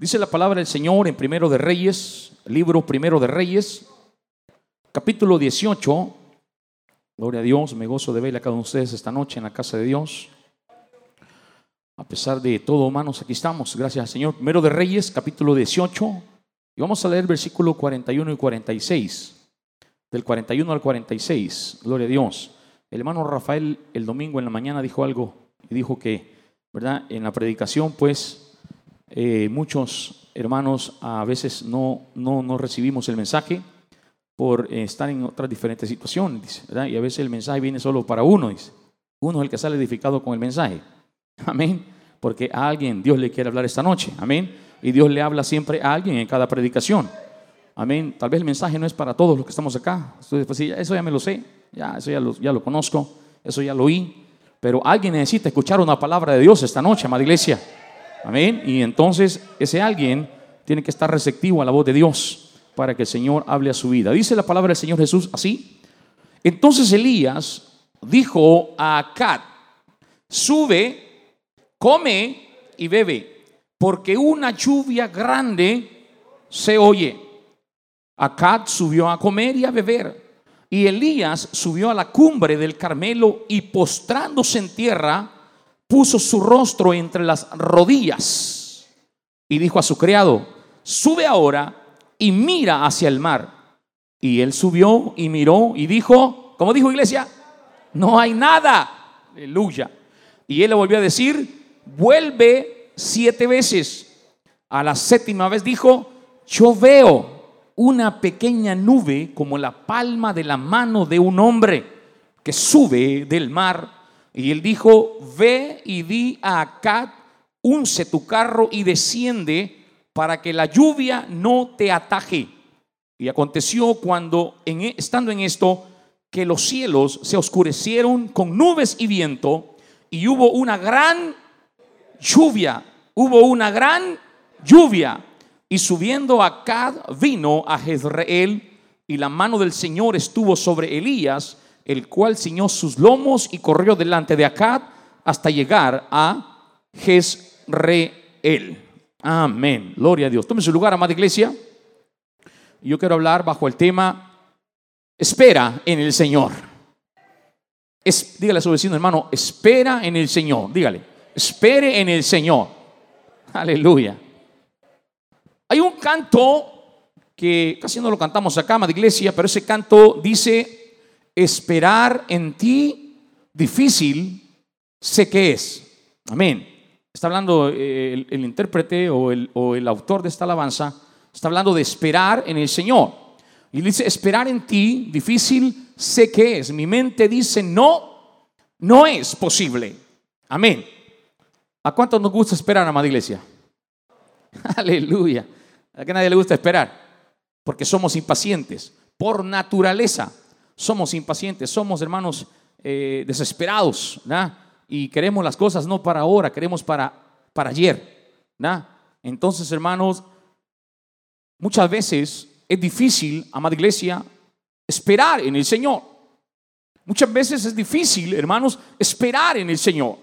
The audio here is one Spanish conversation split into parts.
Dice la palabra del Señor en Primero de Reyes, libro Primero de Reyes, capítulo 18. Gloria a Dios, me gozo de ver a cada uno de ustedes esta noche en la casa de Dios. A pesar de todo, hermanos, aquí estamos, gracias al Señor. Primero de Reyes, capítulo 18. Y vamos a leer versículo 41 y 46. Del 41 al 46. Gloria a Dios. El hermano Rafael el domingo en la mañana dijo algo y dijo que, ¿verdad? En la predicación, pues, eh, muchos hermanos a veces no, no, no recibimos el mensaje por estar en otras diferentes situaciones. Y a veces el mensaje viene solo para uno, dice. Uno es el que sale edificado con el mensaje. Amén. Porque a alguien Dios le quiere hablar esta noche. Amén. Y Dios le habla siempre a alguien en cada predicación. Amén. Tal vez el mensaje no es para todos los que estamos acá. Entonces, pues, eso ya me lo sé. Ya, eso ya lo, ya lo conozco. Eso ya lo oí. Pero alguien necesita escuchar una palabra de Dios esta noche, amada iglesia. Amén. Y entonces ese alguien tiene que estar receptivo a la voz de Dios para que el Señor hable a su vida. Dice la palabra del Señor Jesús así. Entonces Elías dijo a Acad, sube, come y bebe, porque una lluvia grande se oye. Acad subió a comer y a beber. Y Elías subió a la cumbre del Carmelo y postrándose en tierra, puso su rostro entre las rodillas y dijo a su criado, sube ahora y mira hacia el mar. Y él subió y miró y dijo, como dijo iglesia, no hay nada. Aleluya. Y él le volvió a decir, vuelve siete veces. A la séptima vez dijo, yo veo una pequeña nube como la palma de la mano de un hombre que sube del mar. Y él dijo, ve y di a Acad, unce tu carro y desciende para que la lluvia no te ataje. Y aconteció cuando, en, estando en esto, que los cielos se oscurecieron con nubes y viento, y hubo una gran lluvia, hubo una gran lluvia. Y subiendo Acad vino a Jezreel, y la mano del Señor estuvo sobre Elías, el cual ciñó sus lomos y corrió delante de Acad hasta llegar a Jezreel. Amén. Gloria a Dios. Tome su lugar, amada iglesia. Yo quiero hablar bajo el tema Espera en el Señor. Es, dígale a su vecino, hermano, espera en el Señor. Dígale, espere en el Señor. Aleluya. Hay un canto que casi no lo cantamos acá, amada iglesia, pero ese canto dice, esperar en ti difícil sé que es. Amén. Está hablando eh, el, intérprete o el, autor de esta alabanza, está hablando de esperar en el Señor. Y dice, esperar en ti, difícil sé que es. Mi mente dice, no, no es posible. Amén. ¿A cuánto nos gusta esperar, amada iglesia? Aleluya. ¿A que nadie le gusta esperar? Porque somos impacientes. Por naturaleza somos impacientes. Somos hermanos eh, desesperados. Y queremos las cosas no para ahora, queremos para, para ayer. Entonces, hermanos, muchas veces es difícil, amada iglesia, esperar en el Señor. Muchas veces es difícil, hermanos, esperar en el Señor.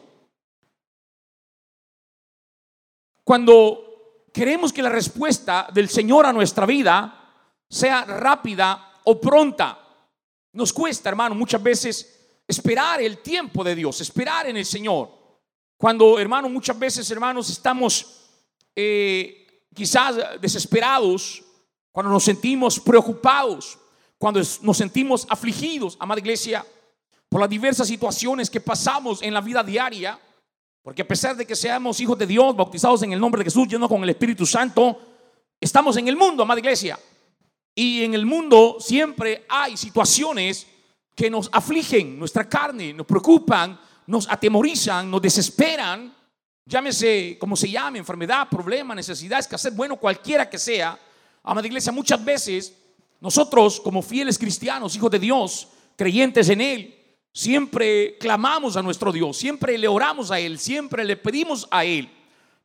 Cuando queremos que la respuesta del Señor a nuestra vida sea rápida o pronta, nos cuesta, hermano, muchas veces esperar el tiempo de Dios, esperar en el Señor. Cuando, hermano, muchas veces, hermanos, estamos eh, quizás desesperados cuando nos sentimos preocupados, cuando nos sentimos afligidos, amada iglesia, por las diversas situaciones que pasamos en la vida diaria, porque a pesar de que seamos hijos de Dios, bautizados en el nombre de Jesús, llenos con el Espíritu Santo, estamos en el mundo, amada iglesia. Y en el mundo siempre hay situaciones que nos afligen nuestra carne, nos preocupan, nos atemorizan, nos desesperan, llámese como se llame, enfermedad, problema, necesidad, escasez, bueno, cualquiera que sea. Amada iglesia, muchas veces nosotros como fieles cristianos, hijos de Dios, creyentes en Él, siempre clamamos a nuestro Dios, siempre le oramos a Él, siempre le pedimos a Él.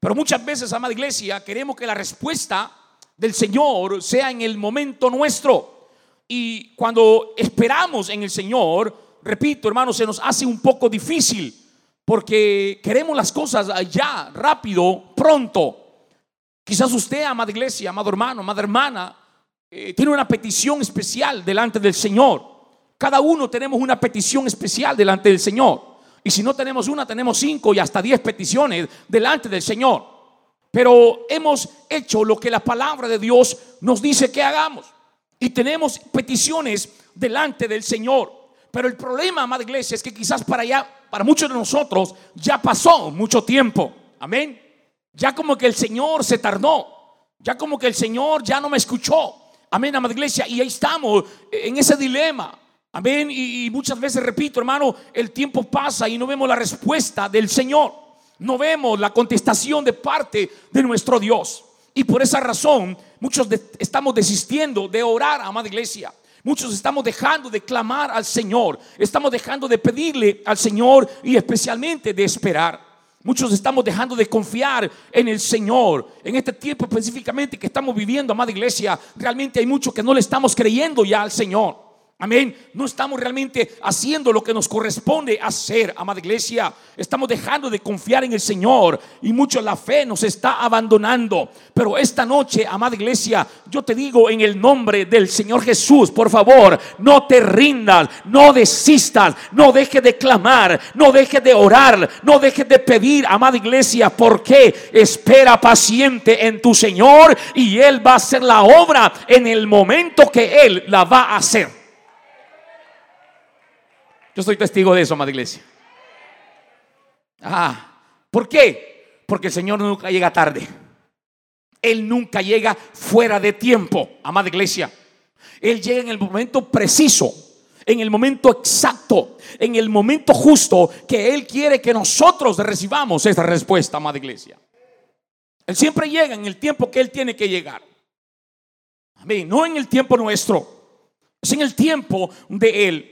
Pero muchas veces, amada iglesia, queremos que la respuesta del Señor sea en el momento nuestro. Y cuando esperamos en el Señor, repito, hermanos, se nos hace un poco difícil porque queremos las cosas ya, rápido, pronto. Quizás usted, amada iglesia, amado hermano, amada hermana, eh, tiene una petición especial delante del Señor. Cada uno tenemos una petición especial delante del Señor. Y si no tenemos una, tenemos cinco y hasta diez peticiones delante del Señor. Pero hemos hecho lo que la palabra de Dios nos dice que hagamos. Y tenemos peticiones delante del Señor. Pero el problema, amada iglesia, es que quizás para allá, para muchos de nosotros, ya pasó mucho tiempo. Amén. Ya como que el Señor se tardó. Ya como que el Señor ya no me escuchó. Amén, amada iglesia. Y ahí estamos en ese dilema. Amén. Y, muchas veces repito, hermano, el tiempo pasa y no vemos la respuesta del Señor. No vemos la contestación de parte de nuestro Dios. Y por esa razón, muchos estamos desistiendo de orar, amada iglesia. Muchos estamos dejando de clamar al Señor. Estamos dejando de pedirle al Señor y especialmente de esperar. Muchos estamos dejando de confiar en el Señor. En este tiempo específicamente que estamos viviendo, amada iglesia, realmente hay muchos que no le estamos creyendo ya al Señor. Amén. No estamos realmente haciendo lo que nos corresponde hacer, amada iglesia. Estamos dejando de confiar en el Señor y mucho la fe nos está abandonando. Pero esta noche, amada iglesia, yo te digo en el nombre del Señor Jesús, por favor, no te rindas, no desistas, no dejes de clamar, no dejes de orar, no dejes de pedir, amada iglesia, porque espera paciente en tu Señor y Él va a hacer la obra en el momento que Él la va a hacer. Yo soy testigo de eso, amada iglesia. Ah, ¿por qué? Porque el Señor nunca llega tarde. Él nunca llega fuera de tiempo, amada iglesia. Él llega en el momento preciso, en el momento exacto, en el momento justo que Él quiere que nosotros recibamos esa respuesta, amada iglesia. Él siempre llega en el tiempo que Él tiene que llegar. Amén. No en el tiempo nuestro, es en el tiempo de Él.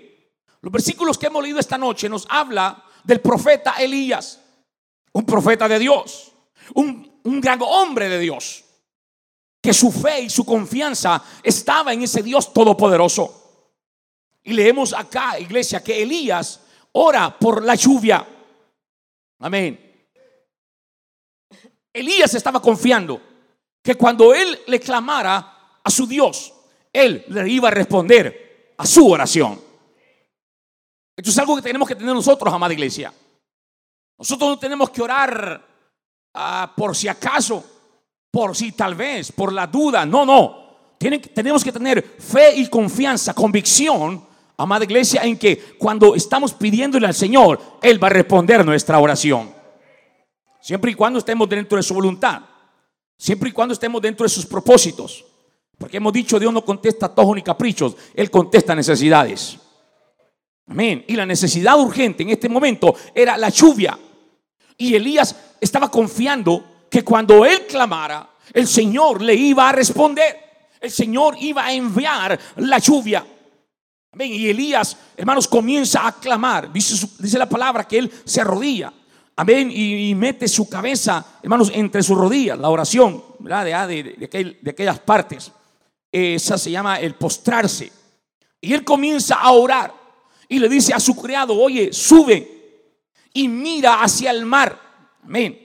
Los versículos que hemos leído esta noche nos habla del profeta Elías, un profeta de Dios, un, un gran hombre de Dios, que su fe y su confianza estaba en ese Dios todopoderoso. Y leemos acá, iglesia, que Elías ora por la lluvia. Amén. Elías estaba confiando que cuando él le clamara a su Dios, él le iba a responder a su oración. Esto es algo que tenemos que tener nosotros, amada iglesia. Nosotros no tenemos que orar ah, por si acaso, por si tal vez, por la duda. No, no. tenemos que tener fe y confianza, convicción, amada iglesia, en que cuando estamos pidiéndole al Señor, Él va a responder nuestra oración. Siempre y cuando estemos dentro de su voluntad. Siempre y cuando estemos dentro de sus propósitos. Porque hemos dicho, Dios no contesta tojos ni caprichos, Él contesta necesidades. Amén. Y la necesidad urgente en este momento era la lluvia. Y Elías estaba confiando que cuando él clamara, el Señor le iba a responder. El Señor iba a enviar la lluvia. Amén. Y Elías, hermanos, comienza a clamar. Dice, la palabra que él se arrodilla. Amén. Y, mete su cabeza, hermanos, entre sus rodillas. La oración. De, de, de aquellas partes. Esa se llama el postrarse. Y él comienza a orar y le dice a su criado, oye, sube y mira hacia el mar. Amén.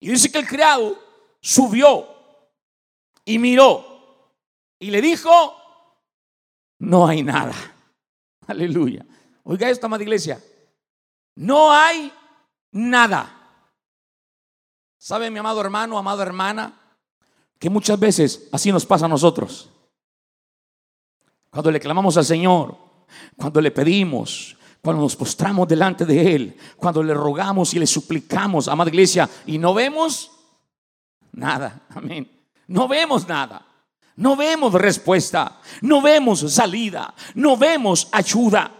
Y dice que el criado subió y miró y le dijo, no hay nada. Aleluya. Oiga esto, amada iglesia. No hay nada. ¿Sabe mi amado hermano, amada hermana? Que muchas veces así nos pasa a nosotros. Cuando le clamamos al Señor, cuando le pedimos, cuando nos postramos delante de Él, cuando le rogamos y le suplicamos, amada iglesia, y no vemos nada, amén. No vemos nada, no vemos respuesta, no vemos salida, no vemos ayuda.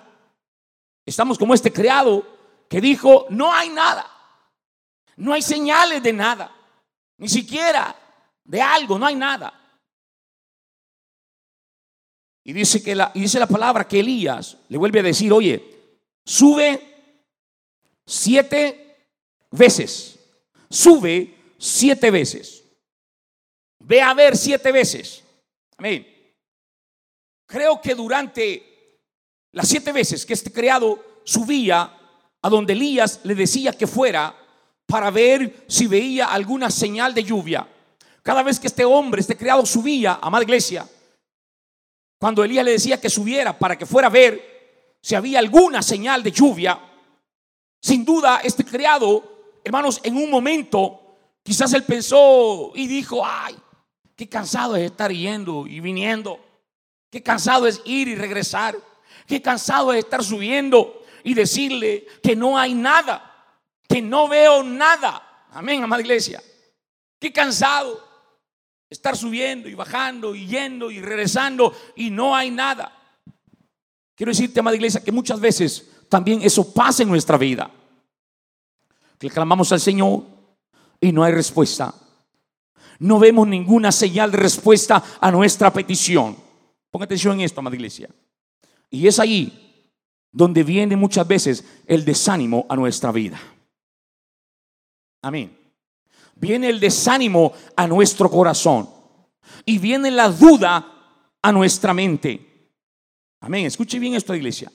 Estamos como este criado que dijo, no hay nada, no hay señales de nada, ni siquiera de algo, no hay nada. Y dice, que la, dice la palabra que Elías le vuelve a decir, oye, sube siete veces, sube siete veces, ve a ver siete veces. Amén. Creo que durante las siete veces que este criado subía a donde Elías le decía que fuera para ver si veía alguna señal de lluvia, Cada vez que este hombre, este criado subía, amada iglesia, cuando Elías le decía que subiera para que fuera a ver si había alguna señal de lluvia, sin duda este criado, hermanos, en un momento, quizás él pensó y dijo, ay, qué cansado es estar yendo y viniendo, qué cansado es ir y regresar, qué cansado es estar subiendo y decirle que no hay nada, que no veo nada. Amén, amada iglesia. Qué cansado estar subiendo y bajando y yendo y regresando y no hay nada. Quiero decirte, amada iglesia, que muchas veces también eso pasa en nuestra vida. Que clamamos al Señor y no hay respuesta. No vemos ninguna señal de respuesta a nuestra petición. Ponga atención en esto, amada iglesia. Y es ahí donde viene muchas veces el desánimo a nuestra vida. Amén viene el desánimo a nuestro corazón y viene la duda a nuestra mente. Amén. Escuche bien esto, iglesia.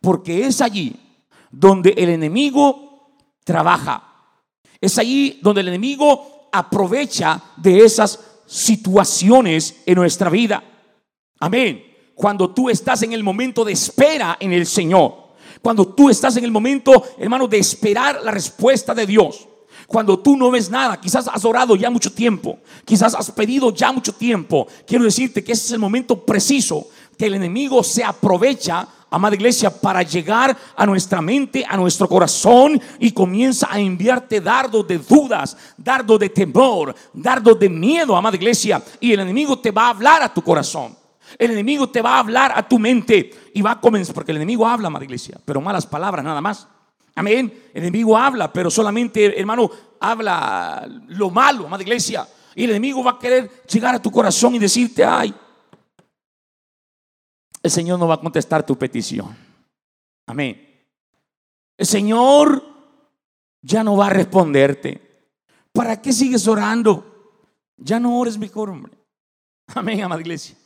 Porque es allí donde el enemigo trabaja. Es allí donde el enemigo aprovecha de esas situaciones en nuestra vida. Amén. Cuando tú estás en el momento de espera en el Señor. Cuando tú estás en el momento, hermano, de esperar la respuesta de Dios. Cuando tú no ves nada, quizás has orado ya mucho tiempo, quizás has pedido ya mucho tiempo. Quiero decirte que ese es el momento preciso que el enemigo se aprovecha, amada iglesia, para llegar a nuestra mente, a nuestro corazón y comienza a enviarte dardos de dudas, dardos de temor, dardos de miedo, amada iglesia. Y el enemigo te va a hablar a tu corazón. El enemigo te va a hablar a tu mente y va a comenzar, porque el enemigo habla, amada iglesia, pero malas palabras nada más. Amén. El enemigo habla, pero solamente, hermano, habla lo malo, amada iglesia. Y el enemigo va a querer llegar a tu corazón y decirte, ay, el Señor no va a contestar tu petición. Amén. El Señor ya no va a responderte. ¿Para qué sigues orando? Ya no ores mejor, hombre. Amén, amada iglesia.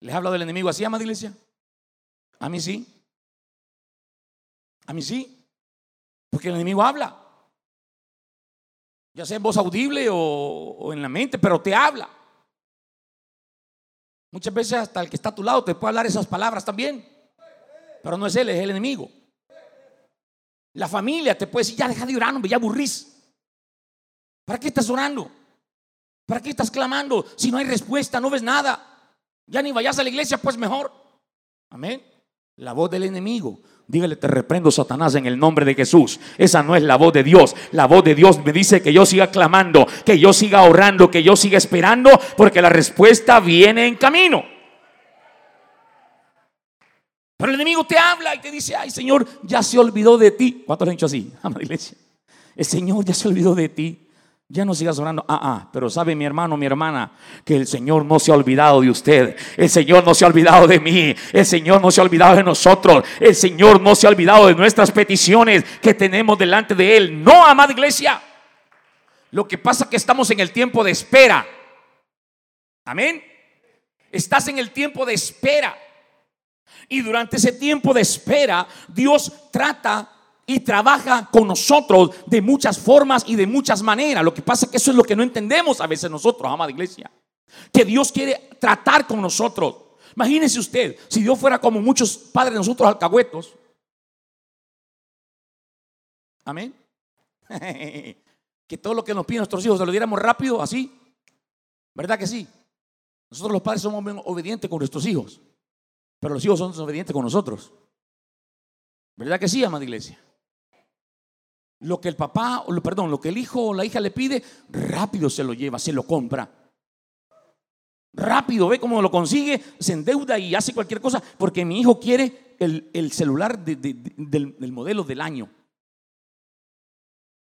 ¿Les habla del enemigo así, amada iglesia? A mí sí. A mí sí, porque el enemigo habla. Ya sea en voz audible o, en la mente, pero te habla. Muchas veces hasta el que está a tu lado te puede hablar esas palabras también. Pero no es él, es el enemigo. La familia te puede decir, ya deja de orar, hombre, ya aburrís. ¿Para qué estás orando? ¿Para qué estás clamando? Si no hay respuesta, no ves nada. Ya ni vayas a la iglesia, pues mejor. Amén. La voz del enemigo Dígale, te reprendo, Satanás, en el nombre de Jesús. Esa no es la voz de Dios. La voz de Dios me dice que yo siga clamando, que yo siga orando, que yo siga esperando, porque la respuesta viene en camino. Pero el enemigo te habla y te dice, ay Señor, ya se olvidó de ti. ¿Cuántos han dicho así? Amada iglesia. El Señor ya se olvidó de ti. Ya no sigas orando. Ah, ah, pero sabe mi hermano, mi hermana, que el Señor no se ha olvidado de usted. El Señor no se ha olvidado de mí. El Señor no se ha olvidado de nosotros. El Señor no se ha olvidado de nuestras peticiones que tenemos delante de Él. No, amada iglesia. Lo que pasa es que estamos en el tiempo de espera. Amén. Estás en el tiempo de espera. Y durante ese tiempo de espera, Dios trata y trabaja con nosotros de muchas formas y de muchas maneras. Lo que pasa es que eso es lo que no entendemos a veces nosotros, amada iglesia. Que Dios quiere tratar con nosotros. Imagínese usted, si Dios fuera como muchos padres de nosotros alcahuetos. Amén. que todo lo que nos piden nuestros hijos se lo diéramos rápido, así. ¿Verdad que sí? Nosotros los padres somos obedientes con nuestros hijos, pero los hijos son obedientes con nosotros. ¿Verdad que sí, amada iglesia? Lo que el papá, perdón, lo que el hijo o la hija le pide, rápido se lo lleva, se lo compra. Rápido, ve cómo lo consigue, se endeuda y hace cualquier cosa, porque mi hijo quiere el, celular del, del modelo del año.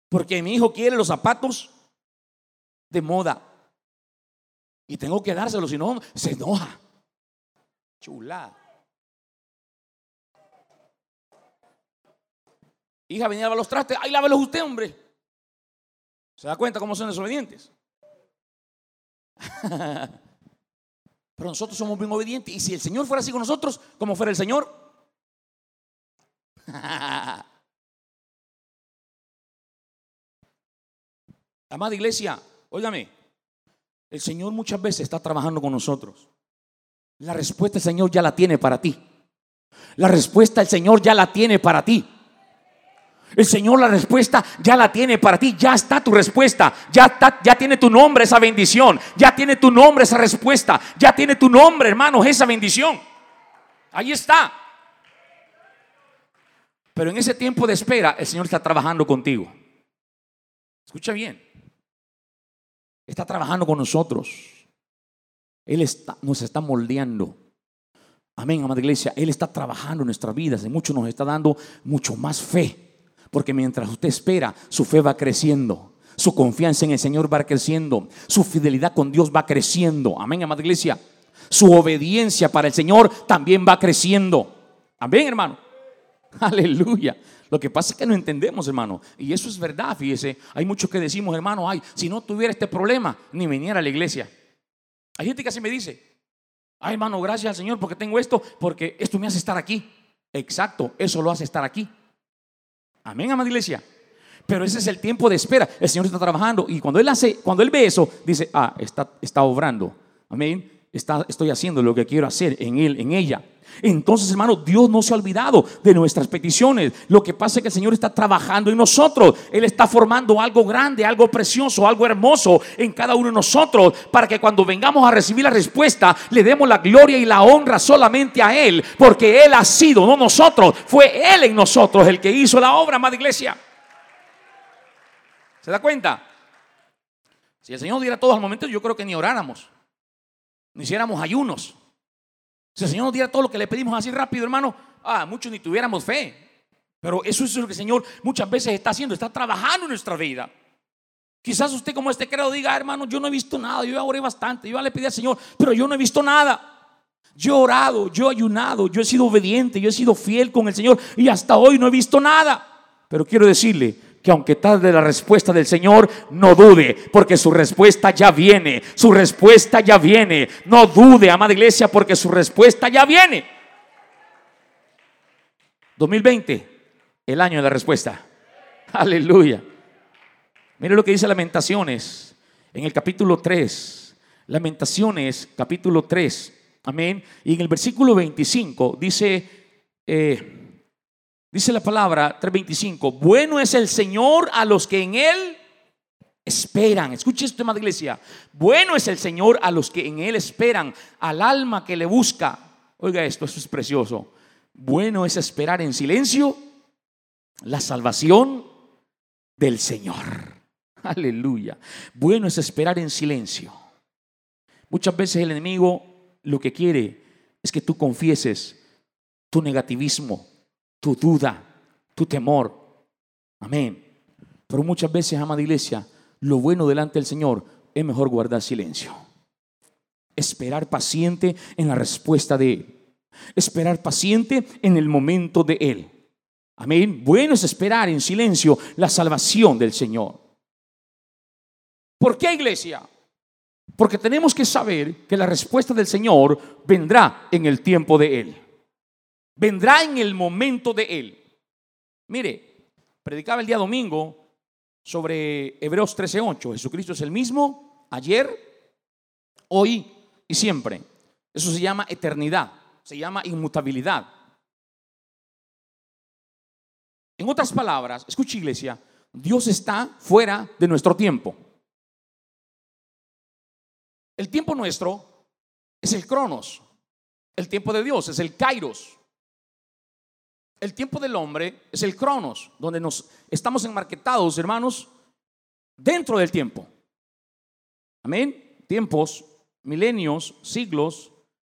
Porque mi hijo quiere los zapatos de moda. Y tengo que dárselo, si no, se enoja. Chulada. Hija, venía a lavar los trastes. Ay, lávelos usted, hombre. ¿Se da cuenta cómo son desobedientes? Pero nosotros somos bien obedientes. Y si el Señor fuera así con nosotros, ¿cómo fuera el Señor? Amada iglesia, Óigame, el Señor muchas veces está trabajando con nosotros. La respuesta el Señor ya la tiene para ti. La respuesta el Señor ya la tiene para ti. El Señor la respuesta ya la tiene para ti, ya está tu respuesta, ya, está, ya tiene tu nombre esa bendición, ya tiene tu nombre esa respuesta, ya tiene tu nombre, hermanos, esa bendición. Ahí está. Pero en ese tiempo de espera, el Señor está trabajando contigo. Escucha bien. Está trabajando con nosotros. Él está, nos está moldeando. Amén, amada iglesia. Él está trabajando en nuestras vidas. Y mucho nos está dando mucho más fe. Porque mientras usted espera, su fe va creciendo. Su confianza en el Señor va creciendo. Su fidelidad con Dios va creciendo. Amén, amada iglesia. Su obediencia para el Señor también va creciendo. Amén, hermano. Aleluya. Lo que pasa es que no entendemos, hermano. Y eso es verdad, fíjese. Hay muchos que decimos, hermano, ay, si no tuviera este problema, ni viniera a la iglesia. Hay gente que así me dice, ay, hermano, gracias al Señor porque tengo esto, porque esto me hace estar aquí. Exacto, eso lo hace estar aquí. Amén, amada iglesia. Pero ese es el tiempo de espera. El Señor está trabajando y cuando Él hace, cuando Él ve eso, dice, ah, está, está obrando. Amén. Está, estoy haciendo lo que quiero hacer en Él, en ella. Entonces, hermano, Dios no se ha olvidado de nuestras peticiones. Lo que pasa es que el Señor está trabajando en nosotros. Él está formando algo grande, algo precioso, algo hermoso en cada uno de nosotros para que cuando vengamos a recibir la respuesta, le demos la gloria y la honra solamente a Él, porque Él ha sido, no nosotros, fue Él en nosotros el que hizo la obra, amada iglesia. ¿Se da cuenta? Si el Señor diera todos al momento, yo creo que ni oráramos, ni hiciéramos ayunos. Si el Señor nos diera todo lo que le pedimos así rápido, hermano, ah, muchos ni tuviéramos fe. Pero eso es lo que el Señor muchas veces está haciendo, está trabajando en nuestra vida. Quizás usted como este creo diga, hermano, yo no he visto nada, yo ya oré bastante, yo le pedí al Señor, pero yo no he visto nada. Yo he orado, yo he ayunado, yo he sido obediente, yo he sido fiel con el Señor y hasta hoy no he visto nada. Pero quiero decirle, que aunque tarde la respuesta del Señor, no dude, porque su respuesta ya viene, su respuesta ya viene. No dude, amada iglesia, porque su respuesta ya viene. 2020, el año de la respuesta. Aleluya. Mire lo que dice Lamentaciones en el capítulo 3. Lamentaciones, capítulo 3. Amén. Y en el versículo 25 dice... Eh, Dice la palabra 3:25, bueno es el Señor a los que en Él esperan. Escuche esto, de iglesia. Bueno es el Señor a los que en Él esperan, al alma que le busca. Oiga esto, esto es precioso. Bueno es esperar en silencio la salvación del Señor. Aleluya. Bueno es esperar en silencio. Muchas veces el enemigo lo que quiere es que tú confieses tu negativismo, tu duda, tu temor. Amén. Pero muchas veces, amada iglesia, lo bueno delante del Señor es mejor guardar silencio. Esperar paciente en la respuesta de Él. Esperar paciente en el momento de Él. Amén. Bueno es esperar en silencio la salvación del Señor. ¿Por qué iglesia? Porque tenemos que saber que la respuesta del Señor vendrá en el tiempo de Él vendrá en el momento de Él. Mire, predicaba el día domingo sobre Hebreos 13:8. Jesucristo es el mismo ayer, hoy y siempre. Eso se llama eternidad, se llama inmutabilidad. En otras palabras, escucha iglesia, Dios está fuera de nuestro tiempo. El tiempo nuestro es el cronos. El tiempo de Dios es el kairos el tiempo del hombre es el cronos, donde nos estamos enmarquetados, hermanos, dentro del tiempo. Amén. Tiempos, milenios, siglos,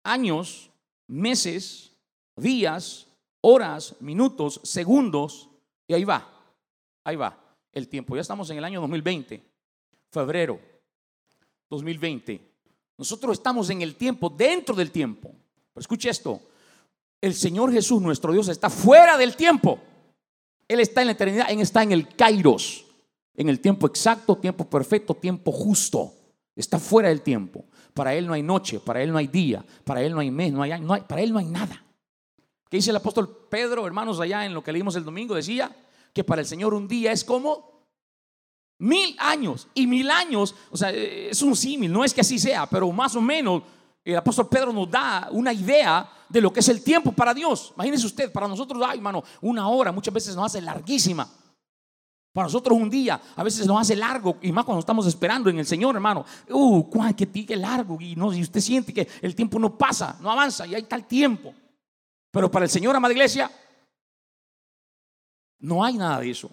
años, meses, días, horas, minutos, segundos, y ahí va, ahí va el tiempo. Ya estamos en el año 2020, febrero 2020. Nosotros estamos en el tiempo, dentro del tiempo. Pero escuche esto, el Señor Jesús, nuestro Dios, está fuera del tiempo. Él está en la eternidad, Él está en el kairos, en el tiempo exacto, tiempo perfecto, tiempo justo. Está fuera del tiempo. Para Él no hay noche, para Él no hay día, para Él no hay mes, no hay, no para Él no hay nada. ¿Qué dice el apóstol Pedro, hermanos, allá en lo que leímos el domingo? Decía que para el Señor un día es como Mil años. Y mil años, o sea, es un símil, no es que así sea, pero más o menos el apóstol Pedro nos da una idea de lo que es el tiempo para Dios. Imagínese usted, para nosotros, ay, hermano, una hora muchas veces nos hace larguísima. Para nosotros un día a veces nos hace largo y más cuando estamos esperando en el Señor, hermano. Uh, cuán que largo y no, y usted siente que el tiempo no pasa, no avanza y hay tal tiempo. Pero para el Señor, amada iglesia, no hay nada de eso.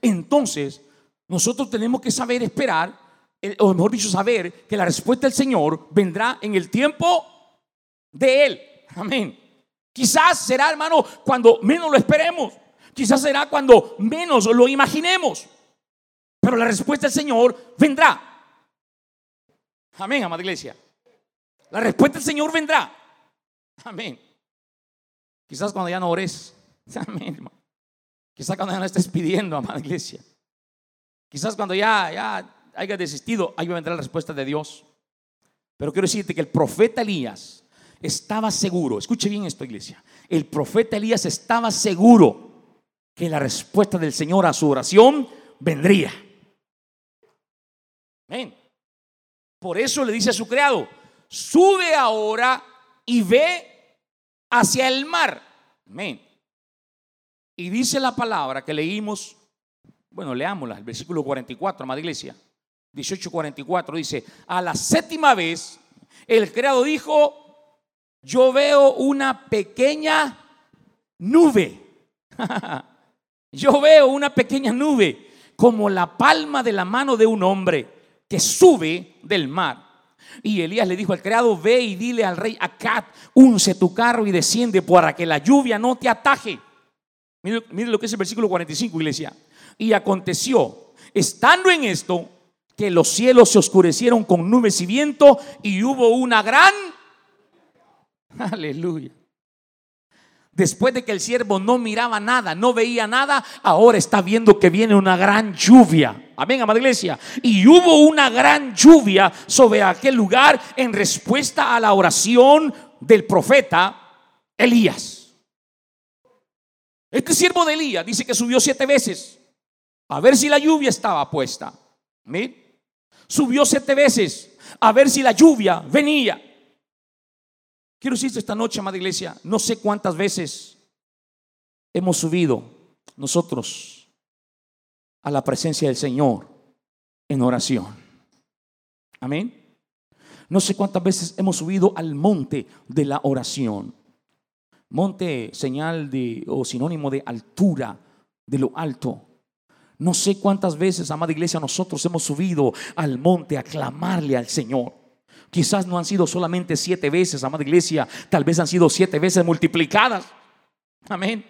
Entonces, nosotros tenemos que saber esperar, o mejor dicho, saber que la respuesta del Señor vendrá en el tiempo de Él. Amén. Quizás será, hermano, cuando menos lo esperemos. Quizás será cuando menos lo imaginemos. Pero la respuesta del Señor vendrá. Amén, amada iglesia. La respuesta del Señor vendrá. Amén. Quizás cuando ya no ores. Amén, hermano. Quizás cuando ya no estés pidiendo, amada iglesia. Quizás cuando ya, ya haya desistido, ahí va a vendrá la respuesta de Dios. Pero quiero decirte que el profeta Elías estaba seguro. Escuche bien esto, iglesia. El profeta Elías estaba seguro que la respuesta del Señor a su oración vendría. Amén. Por eso le dice a su criado, sube ahora y ve hacia el mar. Amén. Y dice la palabra que leímos, bueno, leámosla, el versículo 44, amada iglesia. 18:44 dice, a la séptima vez el criado dijo, yo veo una pequeña nube. Yo veo una pequeña nube como la palma de la mano de un hombre que sube del mar. Y Elías le dijo al criado, ve y dile al rey Acad, unce tu carro y desciende para que la lluvia no te ataje. Mire lo que es el versículo 45, iglesia. Y aconteció, estando en esto, que los cielos se oscurecieron con nubes y viento y hubo una gran... Aleluya. Después de que el siervo no miraba nada, no veía nada, ahora está viendo que viene una gran lluvia. Amén, amada iglesia. Y hubo una gran lluvia sobre aquel lugar en respuesta a la oración del profeta Elías. Este siervo de Elías dice que subió siete veces a ver si la lluvia estaba puesta. Subió siete veces a ver si la lluvia venía. Quiero decirte esta noche, amada iglesia, no sé cuántas veces hemos subido nosotros a la presencia del Señor en oración. Amén. No sé cuántas veces hemos subido al monte de la oración. Monte, señal de o sinónimo de altura, de lo alto. No sé cuántas veces, amada iglesia, nosotros hemos subido al monte a clamarle al Señor. Quizás no han sido solamente siete veces, amada iglesia, tal vez han sido siete veces multiplicadas. Amén.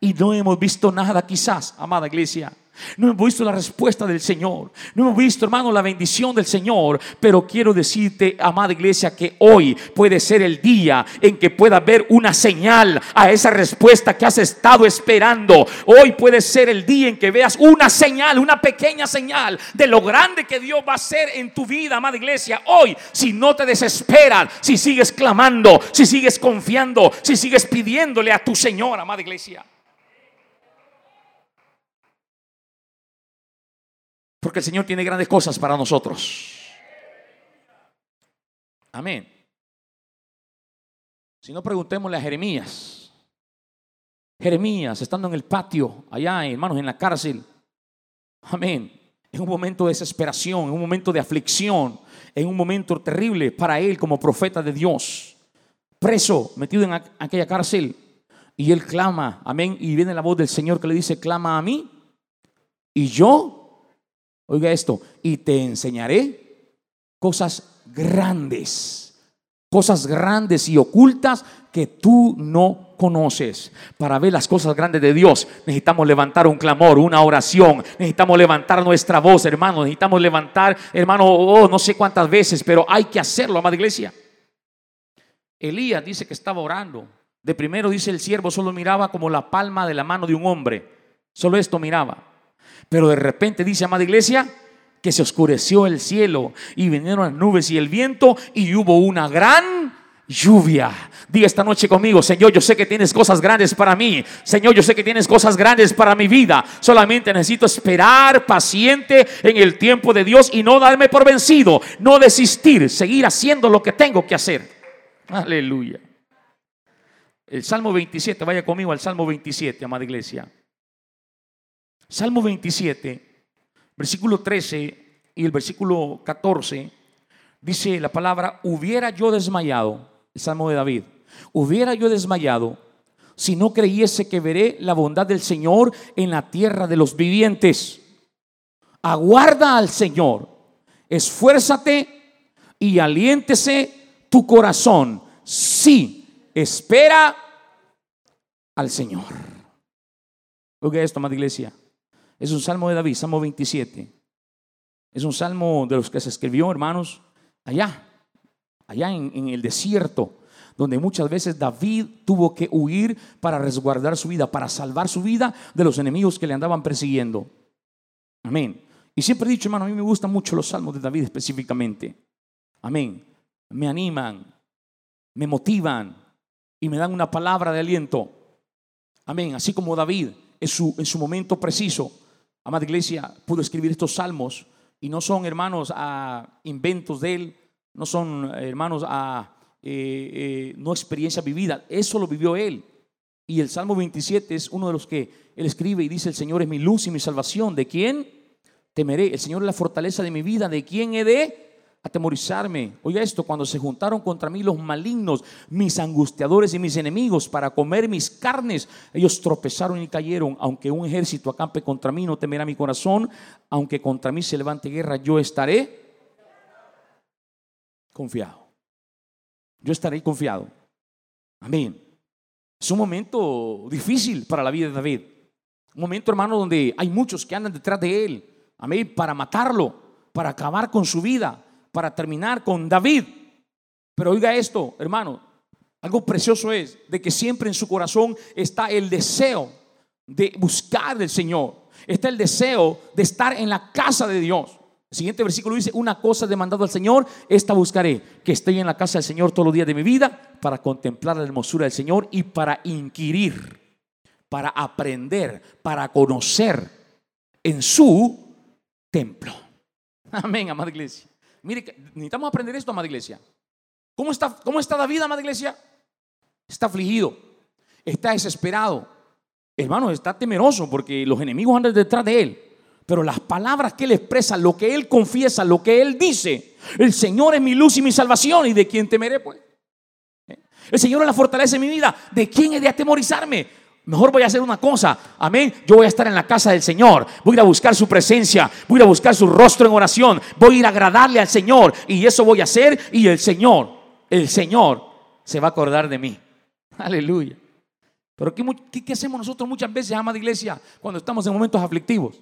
Y no hemos visto nada quizás, amada iglesia. No hemos visto la respuesta del Señor. No hemos visto, hermano, la bendición del Señor. Pero quiero decirte, amada iglesia, que hoy puede ser el día en que pueda haber una señal a esa respuesta que has estado esperando. Hoy puede ser el día en que veas una señal, una pequeña señal de lo grande que Dios va a hacer en tu vida, amada iglesia. Hoy, si no te desesperas, si sigues clamando, si sigues confiando, si sigues pidiéndole a tu Señor, amada iglesia. Porque el Señor tiene grandes cosas para nosotros. Amén. Si no, preguntémosle a Jeremías. Jeremías, estando en el patio, allá, hermanos, en la cárcel. Amén. En un momento de desesperación, en un momento de aflicción, en un momento terrible para él como profeta de Dios. Preso, metido en aquella cárcel. Y él clama, amén. Y viene la voz del Señor que le dice, clama a mí. Y yo Oiga esto, y te enseñaré cosas grandes, cosas grandes y ocultas que tú no conoces. Para ver las cosas grandes de Dios necesitamos levantar un clamor, una oración, necesitamos levantar nuestra voz, hermano, necesitamos levantar, hermano, oh, no sé cuántas veces, pero hay que hacerlo, amada iglesia. Elías dice que estaba orando. De primero dice el siervo solo miraba como la palma de la mano de un hombre. Solo esto miraba. Pero de repente dice, amada iglesia, que se oscureció el cielo y vinieron las nubes y el viento y hubo una gran lluvia. Diga esta noche conmigo, Señor, yo sé que tienes cosas grandes para mí. Señor, yo sé que tienes cosas grandes para mi vida. Solamente necesito esperar paciente en el tiempo de Dios y no darme por vencido, no desistir, seguir haciendo lo que tengo que hacer. Aleluya. El Salmo 27, vaya conmigo al Salmo 27, amada iglesia. Salmo 27, versículo 13 y el versículo 14, dice la palabra, hubiera yo desmayado, el Salmo de David, hubiera yo desmayado si no creyese que veré la bondad del Señor en la tierra de los vivientes. Aguarda al Señor, esfuérzate y aliéntese tu corazón. Sí, espera al Señor. Oiga esto, amada iglesia. Es un salmo de David, Salmo 27. Es un salmo de los que se escribió, hermanos, allá, allá en, el desierto, donde muchas veces David tuvo que huir para resguardar su vida, para salvar su vida de los enemigos que le andaban persiguiendo. Amén. Y siempre he dicho, hermano, a mí me gustan mucho los salmos de David específicamente. Amén. Me animan, me motivan y me dan una palabra de aliento. Amén. Así como David en su, en su momento preciso, amada iglesia, pudo escribir estos salmos y no son hermanos a inventos de él, no son hermanos a eh, eh, no experiencia vivida, eso lo vivió él. Y el Salmo 27 es uno de los que él escribe y dice, el Señor es mi luz y mi salvación. ¿De quién temeré? El Señor es la fortaleza de mi vida. ¿De quién he de atemorizarme. Oiga esto, cuando se juntaron contra mí los malignos, mis angustiadores y mis enemigos para comer mis carnes, ellos tropezaron y cayeron. Aunque un ejército acampe contra mí, no temerá mi corazón. Aunque contra mí se levante guerra, yo estaré confiado. Yo estaré confiado. Amén. Es un momento difícil para la vida de David. Un momento, hermano, donde hay muchos que andan detrás de él. Amén. Para matarlo, para acabar con su vida para terminar con David. Pero oiga esto, hermano, algo precioso es de que siempre en su corazón está el deseo de buscar del Señor. Está el deseo de estar en la casa de Dios. El siguiente versículo dice, una cosa demandado al Señor, esta buscaré, que esté en la casa del Señor todos los días de mi vida para contemplar la hermosura del Señor y para inquirir, para aprender, para conocer en su templo. Amén, amada iglesia. Mire, necesitamos aprender esto, amada iglesia. ¿Cómo está, ¿Cómo está David, amada iglesia? Está afligido, está desesperado. Hermano, está temeroso porque los enemigos andan detrás de él. Pero las palabras que él expresa, lo que él confiesa, lo que él dice, el Señor es mi luz y mi salvación. ¿Y de quién temeré, pues? ¿Eh? El Señor es la fortaleza de mi vida. ¿De quién he de atemorizarme? Mejor voy a hacer una cosa, amén. Yo voy a estar en la casa del Señor, voy a ir a buscar su presencia, voy a ir a buscar su rostro en oración, voy a ir a agradarle al Señor y eso voy a hacer y el Señor, el Señor se va a acordar de mí. Aleluya. Pero ¿qué, qué hacemos nosotros muchas veces, amada iglesia, cuando estamos en momentos aflictivos?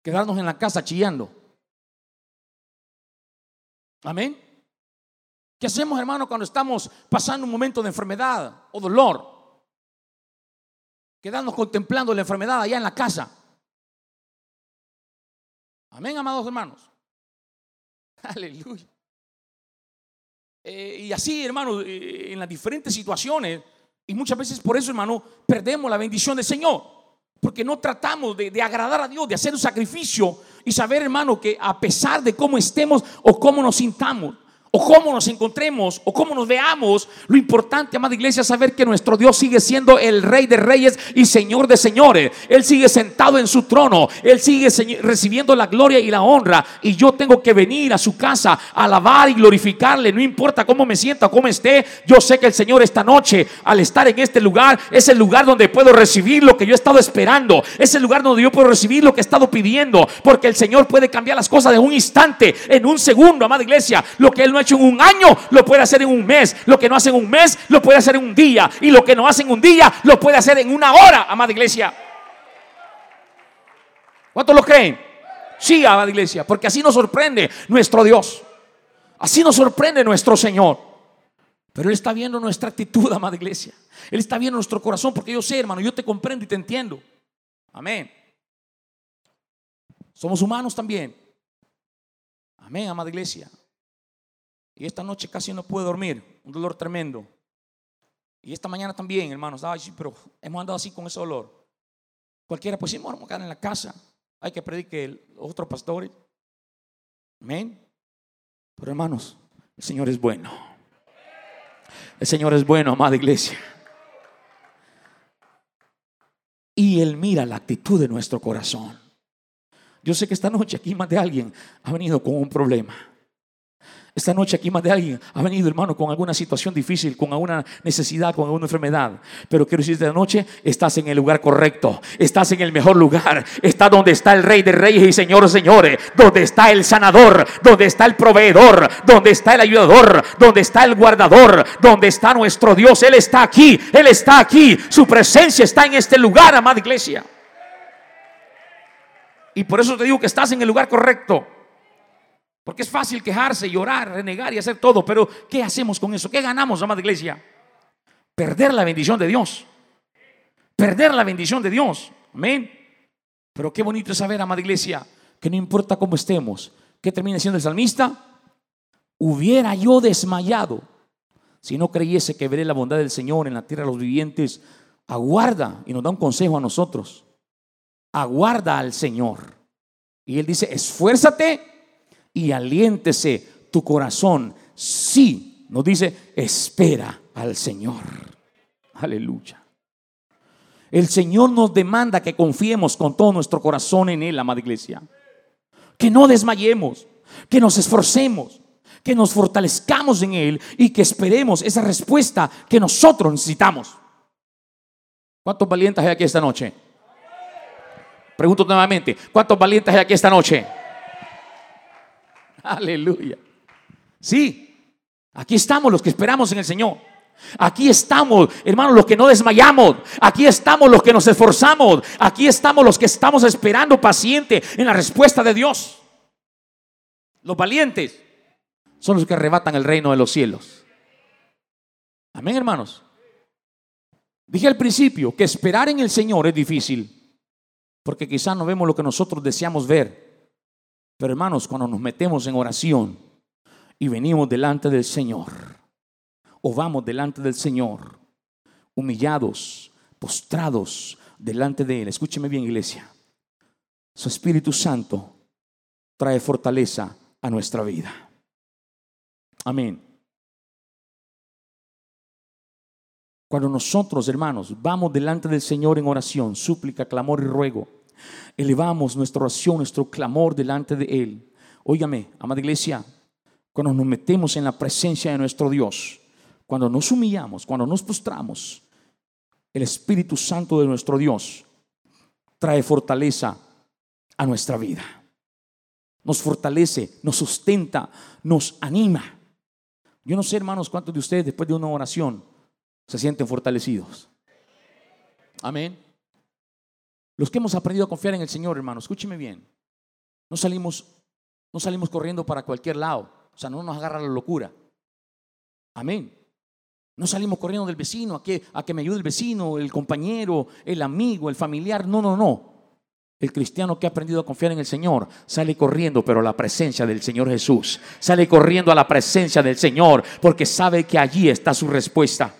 Quedarnos en la casa chillando. Amén. ¿Qué hacemos, hermano, cuando estamos pasando un momento de enfermedad o dolor? Quedarnos contemplando la enfermedad allá en la casa. Amén, amados hermanos. Aleluya. Eh, y así, hermano, eh, en las diferentes situaciones, y muchas veces por eso, hermano, perdemos la bendición del Señor. Porque no tratamos de, de agradar a Dios, de hacer un sacrificio y saber, hermano, que a pesar de cómo estemos o cómo nos sintamos, o cómo nos encontremos o cómo nos veamos, lo importante, amada iglesia, es saber que nuestro Dios sigue siendo el Rey de Reyes y Señor de Señores. Él sigue sentado en su trono, Él sigue recibiendo la gloria y la honra. Y yo tengo que venir a su casa alabar y glorificarle, no importa cómo me sienta cómo esté. Yo sé que el Señor esta noche, al estar en este lugar, es el lugar donde puedo recibir lo que yo he estado esperando, es el lugar donde yo puedo recibir lo que he estado pidiendo, porque el Señor puede cambiar las cosas de un instante, en un segundo, amada iglesia, lo que Él no hecho en un año, lo puede hacer en un mes. Lo que no hace en un mes, lo puede hacer en un día. Y lo que no hace en un día, lo puede hacer en una hora, amada iglesia. ¿Cuántos lo creen? Sí, amada iglesia, porque así nos sorprende nuestro Dios. Así nos sorprende nuestro Señor. Pero Él está viendo nuestra actitud, amada iglesia. Él está viendo nuestro corazón, porque yo sé, hermano, yo te comprendo y te entiendo. Amén. Somos humanos también. Amén, amada iglesia. Y esta noche casi no puedo dormir. un dolor tremendo. Y esta mañana también, hermanos, ay, pero hemos andado así con ese dolor. Cualquiera, pues sí, vamos a en la casa. Hay que predicar los otros pastores. Amén. Pero hermanos, el Señor es bueno. El Señor es bueno, amada iglesia. Y Él mira la actitud de nuestro corazón. Yo sé que esta noche aquí más de alguien ha venido con un problema. Esta noche aquí más de alguien ha venido, hermano, con alguna situación difícil, con alguna necesidad, con alguna enfermedad. Pero quiero decirte esta noche, estás en el lugar correcto, estás en el mejor lugar, está donde está el Rey de Reyes y Señor Señores, donde está el sanador, donde está el proveedor, donde está el ayudador, donde está el guardador, donde está nuestro Dios. Él está aquí, Él está aquí, su presencia está en este lugar, amada iglesia. Y por eso te digo que estás en el lugar correcto. Porque es fácil quejarse, llorar, renegar y hacer todo, pero ¿qué hacemos con eso? ¿Qué ganamos, amada iglesia? Perder la bendición de Dios. Perder la bendición de Dios. Amén. Pero qué bonito es saber, amada iglesia, que no importa cómo estemos, ¿qué termina siendo el salmista? Hubiera yo desmayado si no creyese que veré la bondad del Señor en la tierra de los vivientes. Aguarda y nos da un consejo a nosotros. Aguarda al Señor. Y Él dice, esfuérzate y aliéntese tu corazón. Sí, nos dice, espera al Señor. Aleluya. El Señor nos demanda que confiemos con todo nuestro corazón en Él, amada iglesia. Que no desmayemos, que nos esforcemos, que nos fortalezcamos en Él y que esperemos esa respuesta que nosotros necesitamos. ¿Cuántos valientes hay aquí esta noche? Pregunto nuevamente, ¿cuántos valientes hay aquí esta noche? Aleluya. Sí, aquí estamos los que esperamos en el Señor. Aquí estamos, hermanos, los que no desmayamos. Aquí estamos los que nos esforzamos. Aquí estamos los que estamos esperando paciente en la respuesta de Dios. Los valientes son los que arrebatan el reino de los cielos. Amén, hermanos. Dije al principio que esperar en el Señor es difícil, porque quizás no vemos lo que nosotros deseamos ver. Pero hermanos, cuando nos metemos en oración y venimos delante del Señor, o vamos delante del Señor, humillados, postrados delante de Él, escúcheme bien iglesia, su Espíritu Santo trae fortaleza a nuestra vida. Amén. Cuando nosotros, hermanos, vamos delante del Señor en oración, súplica, clamor y ruego, elevamos nuestra oración, nuestro clamor delante de Él. Óigame, amada iglesia, cuando nos metemos en la presencia de nuestro Dios, cuando nos humillamos, cuando nos postramos, el Espíritu Santo de nuestro Dios trae fortaleza a nuestra vida. Nos fortalece, nos sustenta, nos anima. Yo no sé, hermanos, cuántos de ustedes después de una oración se sienten fortalecidos. Amén. Los que hemos aprendido a confiar en el Señor, hermano, escúcheme bien. No salimos, no salimos corriendo para cualquier lado. O sea, no nos agarra la locura. Amén. No salimos corriendo del vecino a que, a que me ayude el vecino, el compañero, el amigo, el familiar. No, no, no. El cristiano que ha aprendido a confiar en el Señor sale corriendo, pero a la presencia del Señor Jesús. Sale corriendo a la presencia del Señor porque sabe que allí está su respuesta.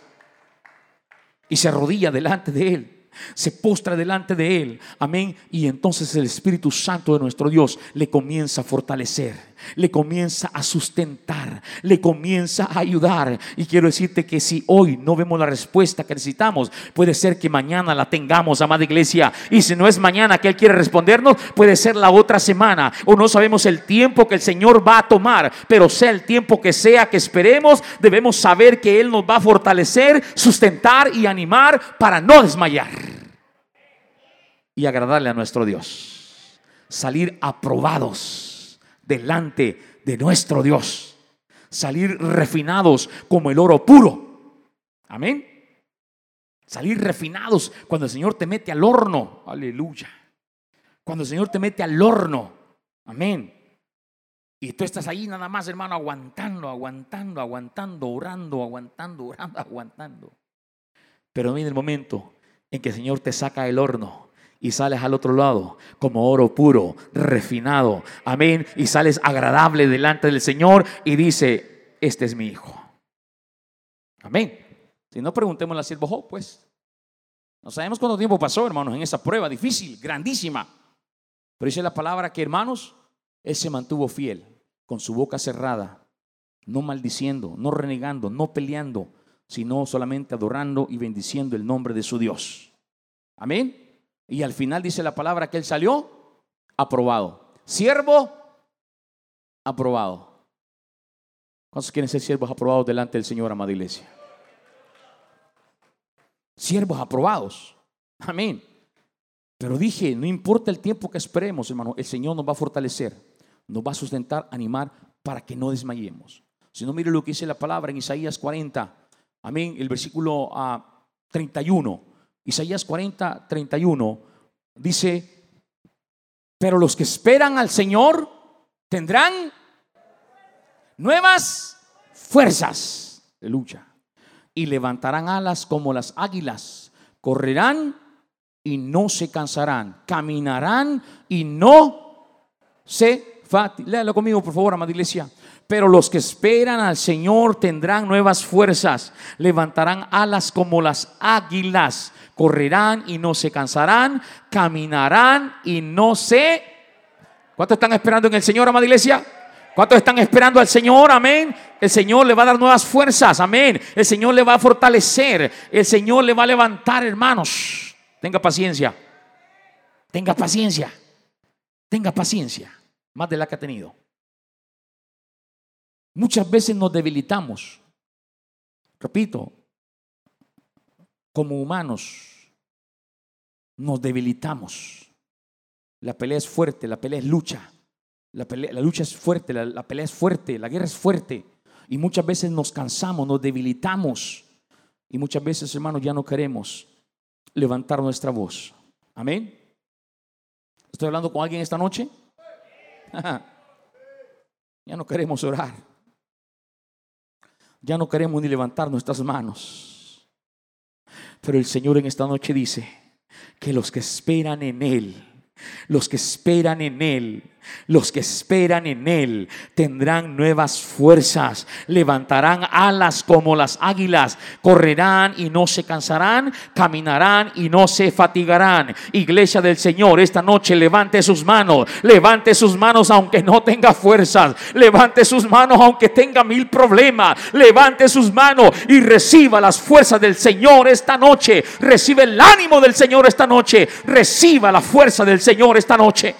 Y se arrodilla delante de Él se postra delante de Él. Amén. Y entonces el Espíritu Santo de nuestro Dios le comienza a fortalecer le comienza a sustentar, le comienza a ayudar. Y quiero decirte que si hoy no vemos la respuesta que necesitamos, puede ser que mañana la tengamos, amada iglesia. Y si no es mañana que Él quiere respondernos, puede ser la otra semana. O no sabemos el tiempo que el Señor va a tomar, pero sea el tiempo que sea que esperemos, debemos saber que Él nos va a fortalecer, sustentar y animar para no desmayar. Y agradarle a nuestro Dios. Salir aprobados delante de nuestro Dios. Salir refinados como el oro puro. Amén. Salir refinados cuando el Señor te mete al horno. Aleluya. Cuando el Señor te mete al horno. Amén. Y tú estás ahí nada más, hermano, aguantando, aguantando, aguantando, orando, aguantando, orando, aguantando. Pero viene el momento en que el Señor te saca del horno y sales al otro lado como oro puro, refinado. Amén. Y sales agradable delante del Señor y dice, este es mi hijo. Amén. Si no, preguntémosle a siervo Job, pues. No sabemos cuánto tiempo pasó, hermanos, en esa prueba difícil, grandísima. Pero dice la palabra que, hermanos, él se mantuvo fiel, con su boca cerrada, no maldiciendo, no renegando, no peleando, sino solamente adorando y bendiciendo el nombre de su Dios. Amén. Y al final dice la palabra que él salió aprobado. Siervo aprobado. ¿Cuántos quieren ser siervos aprobados delante del Señor, amada iglesia? Siervos aprobados. Amén. Pero dije, no importa el tiempo que esperemos, hermano, el Señor nos va a fortalecer, nos va a sustentar, animar para que no desmayemos. Si no, mire lo que dice la palabra en Isaías 40, amén, el versículo 31. Isaías 40, 31 dice, pero los que esperan al Señor tendrán nuevas fuerzas de lucha y levantarán alas como las águilas, correrán y no se cansarán, caminarán y no se fatigarán. Léalo conmigo, por favor, amada iglesia. Pero los que esperan al Señor tendrán nuevas fuerzas, levantarán alas como las águilas, correrán y no se cansarán, caminarán y no se... ¿Cuántos están esperando en el Señor, amada iglesia? ¿Cuántos están esperando al Señor? Amén. El Señor le va a dar nuevas fuerzas. Amén. El Señor le va a fortalecer. El Señor le va a levantar, hermanos. Tenga paciencia. Tenga paciencia. Tenga paciencia. Más de la que ha tenido. Muchas veces nos debilitamos. Repito, como humanos, nos debilitamos. La pelea es fuerte, la pelea es lucha. La, lucha es fuerte, la pelea es fuerte, la guerra es fuerte. Y muchas veces nos cansamos, nos debilitamos. Y muchas veces, hermanos, ya no queremos levantar nuestra voz. Amén. ¿Estoy hablando con alguien esta noche? ya no queremos orar ya no queremos ni levantar nuestras manos. Pero el Señor en esta noche dice que los que esperan en Él, los que esperan en Él, los que esperan en Él tendrán nuevas fuerzas, levantarán alas como las águilas, correrán y no se cansarán, caminarán y no se fatigarán. Iglesia del Señor, esta noche levante sus manos, levante sus manos aunque no tenga fuerzas, levante sus manos aunque tenga mil problemas, levante sus manos y reciba las fuerzas del Señor esta noche, recibe el ánimo del Señor esta noche, reciba la fuerza del Señor esta noche.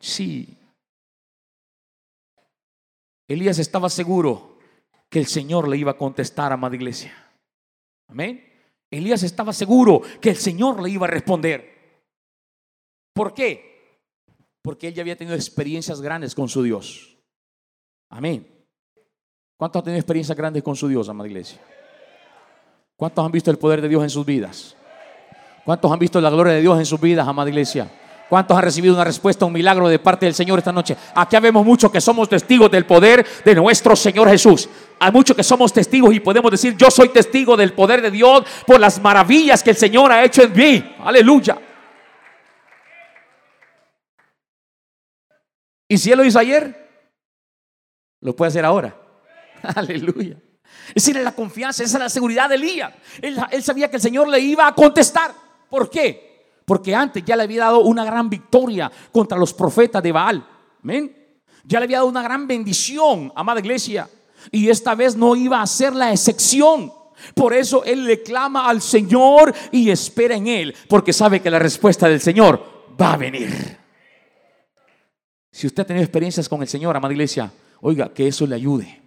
Sí. Elías estaba seguro que el Señor le iba a contestar, amada iglesia. Amén. Elías estaba seguro que el Señor le iba a responder. ¿Por qué? Porque él ya había tenido experiencias grandes con su Dios. Amén. ¿Cuántos han tenido experiencias grandes con su Dios, amada iglesia? ¿Cuántos han visto el poder de Dios en sus vidas? ¿Cuántos han visto la gloria de Dios en sus vidas, amada iglesia? ¿Cuántos han recibido una respuesta, un milagro de parte del Señor esta noche? Aquí vemos muchos que somos testigos del poder de nuestro Señor Jesús. Hay muchos que somos testigos y podemos decir, yo soy testigo del poder de Dios por las maravillas que el Señor ha hecho en mí. Aleluya. Y si Él lo hizo ayer, lo puede hacer ahora. Aleluya. Esa era la confianza, esa era la seguridad de Elías. Él, él sabía que el Señor le iba a contestar. ¿Por qué? Porque antes ya le había dado una gran victoria contra los profetas de Baal. Amén. Ya le había dado una gran bendición, amada iglesia. Y esta vez no iba a ser la excepción. Por eso él le clama al Señor y espera en él, porque sabe que la respuesta del Señor va a venir. Si usted ha tenido experiencias con el Señor, amada iglesia, oiga, que eso le ayude.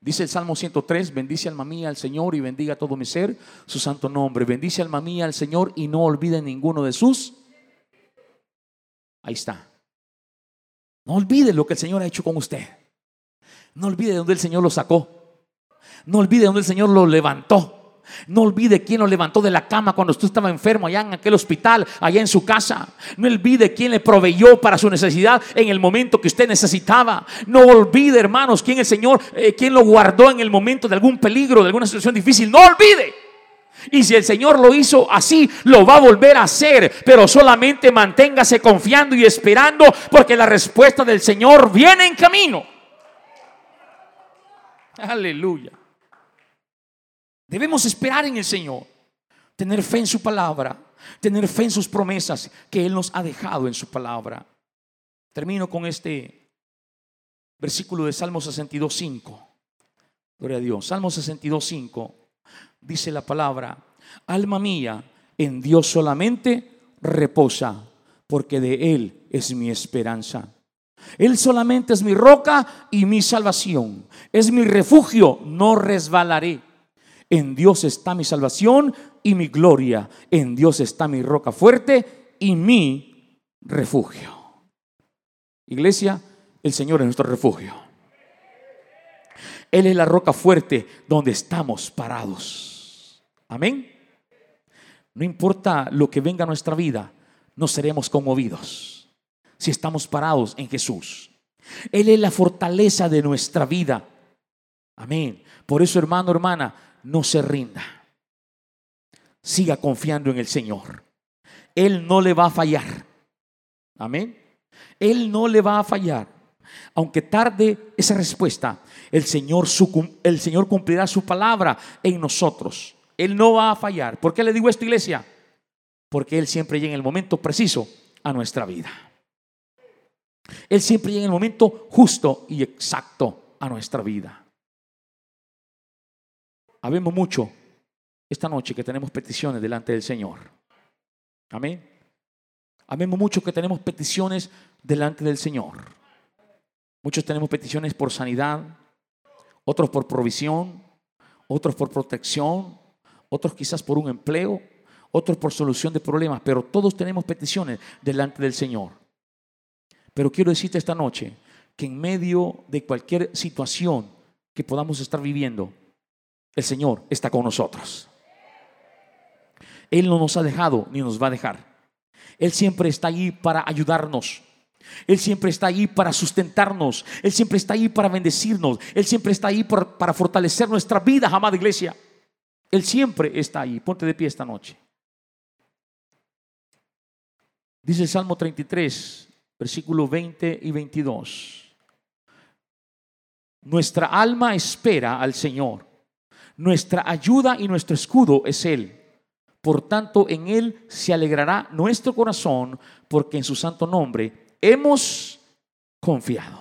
Dice el Salmo 103, bendice alma mía al Señor y bendiga todo mi ser su santo nombre. Bendice alma mía al Señor y no olvide ninguno de sus. Ahí está. No olvide lo que el Señor ha hecho con usted. No olvide de dónde el Señor lo sacó. No olvide de dónde el Señor lo levantó. No olvide quién lo levantó de la cama cuando usted estaba enfermo allá en aquel hospital, allá en su casa. No olvide quién le proveyó para su necesidad en el momento que usted necesitaba. No olvide, hermanos, quién el Señor, eh, quién lo guardó en el momento de algún peligro, de alguna situación difícil. No olvide. Y si el Señor lo hizo así, lo va a volver a hacer. Pero solamente manténgase confiando y esperando porque la respuesta del Señor viene en camino. Aleluya. Debemos esperar en el Señor, tener fe en su palabra, tener fe en sus promesas que Él nos ha dejado en su palabra. Termino con este versículo de Salmo 62.5. Gloria a Dios. Salmo 62.5 dice la palabra, alma mía, en Dios solamente reposa, porque de Él es mi esperanza. Él solamente es mi roca y mi salvación. Es mi refugio, no resbalaré. En Dios está mi salvación y mi gloria. En Dios está mi roca fuerte y mi refugio. Iglesia, el Señor es nuestro refugio. Él es la roca fuerte donde estamos parados. Amén. No importa lo que venga a nuestra vida, no seremos conmovidos si estamos parados en Jesús. Él es la fortaleza de nuestra vida. Amén. Por eso, hermano, hermana, no se rinda. Siga confiando en el Señor. Él no le va a fallar. Amén. Él no le va a fallar. Aunque tarde esa respuesta, el Señor, el Señor cumplirá su palabra en nosotros. Él no va a fallar. ¿Por qué le digo esto, iglesia? Porque Él siempre llega en el momento preciso a nuestra vida. Él siempre llega en el momento justo y exacto a nuestra vida. Habemos mucho esta noche que tenemos peticiones delante del Señor. Amén. Habemos mucho que tenemos peticiones delante del Señor. Muchos tenemos peticiones por sanidad, otros por provisión, otros por protección, otros quizás por un empleo, otros por solución de problemas, pero todos tenemos peticiones delante del Señor. Pero quiero decirte esta noche que en medio de cualquier situación que podamos estar viviendo, el Señor está con nosotros. Él no nos ha dejado ni nos va a dejar. Él siempre está allí para ayudarnos. Él siempre está allí para sustentarnos. Él siempre está allí para bendecirnos. Él siempre está allí para, fortalecer nuestra vida, amada iglesia. Él siempre está allí. Ponte de pie esta noche. Dice el Salmo 33, versículos 20 y 22. Nuestra alma espera al Señor. Nuestra ayuda y nuestro escudo es Él. Por tanto, en Él se alegrará nuestro corazón, porque en su santo nombre hemos confiado.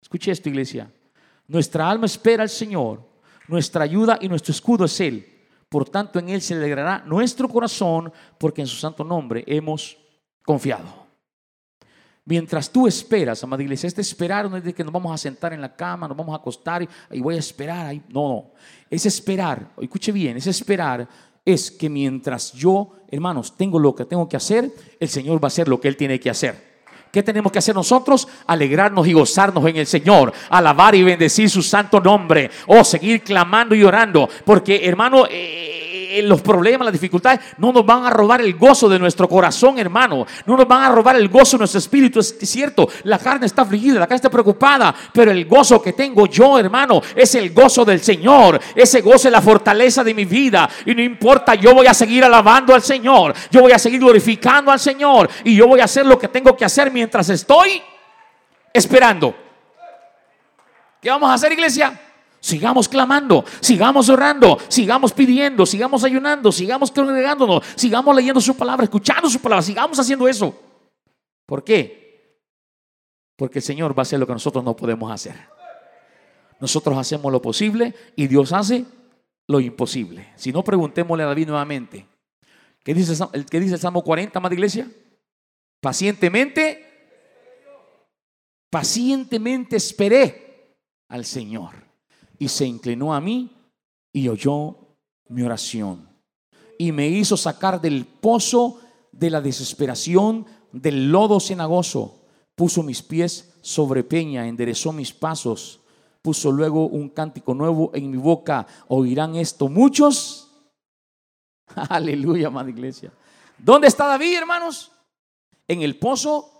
Escuche esto, iglesia. Nuestra alma espera al Señor. Nuestra ayuda y nuestro escudo es Él. Por tanto, en Él se alegrará nuestro corazón, porque en su santo nombre hemos confiado. Mientras tú esperas, amada iglesia, este esperar no es de que nos vamos a sentar en la cama, nos vamos a acostar y, voy a esperar. Ahí. No, no. Es esperar, escuche bien, es esperar es que mientras yo, hermanos, tengo lo que tengo que hacer, el Señor va a hacer lo que Él tiene que hacer. ¿Qué tenemos que hacer nosotros? Alegrarnos y gozarnos en el Señor, alabar y bendecir su santo nombre, o seguir clamando y orando, porque hermano, eh, los problemas, las dificultades, no nos van a robar el gozo de nuestro corazón, hermano. No nos van a robar el gozo de nuestro espíritu. Es cierto, la carne está afligida, la carne está preocupada, pero el gozo que tengo yo, hermano, es el gozo del Señor. Ese gozo es la fortaleza de mi vida. Y no importa, yo voy a seguir alabando al Señor. Yo voy a seguir glorificando al Señor. Y yo voy a hacer lo que tengo que hacer mientras estoy esperando. ¿Qué vamos a hacer, iglesia? Sigamos clamando, sigamos orando, sigamos pidiendo, sigamos ayunando, sigamos congregándonos, sigamos leyendo su palabra, escuchando su palabra, sigamos haciendo eso. ¿Por qué? Porque el Señor va a hacer lo que nosotros no podemos hacer. Nosotros hacemos lo posible y Dios hace lo imposible. Si no, preguntémosle a David nuevamente. ¿Qué dice, ¿qué dice el Salmo 40, más iglesia? Pacientemente, pacientemente esperé al Señor y se inclinó a mí y oyó mi oración. Y me hizo sacar del pozo de la desesperación, del lodo cenagoso. Puso mis pies sobre peña, enderezó mis pasos. Puso luego un cántico nuevo en mi boca. ¿Oirán esto muchos? Aleluya, amada iglesia. ¿Dónde está David, hermanos? En el pozo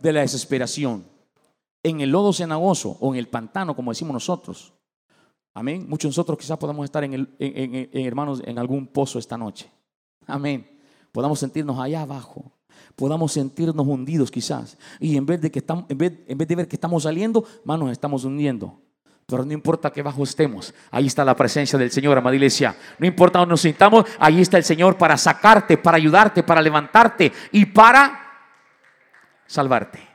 de la desesperación, en el lodo cenagoso o en el pantano, como decimos nosotros. Amén. Muchos de nosotros quizás podamos estar en, el, en, hermanos en algún pozo esta noche. Amén. Podamos sentirnos allá abajo. Podamos sentirnos hundidos quizás. Y en vez de, que estamos, en vez, de ver que estamos saliendo, manos, estamos hundiendo. Pero no importa que bajo estemos, ahí está la presencia del Señor, amada iglesia. No importa dónde nos sintamos, ahí está el Señor para sacarte, para ayudarte, para levantarte y para salvarte.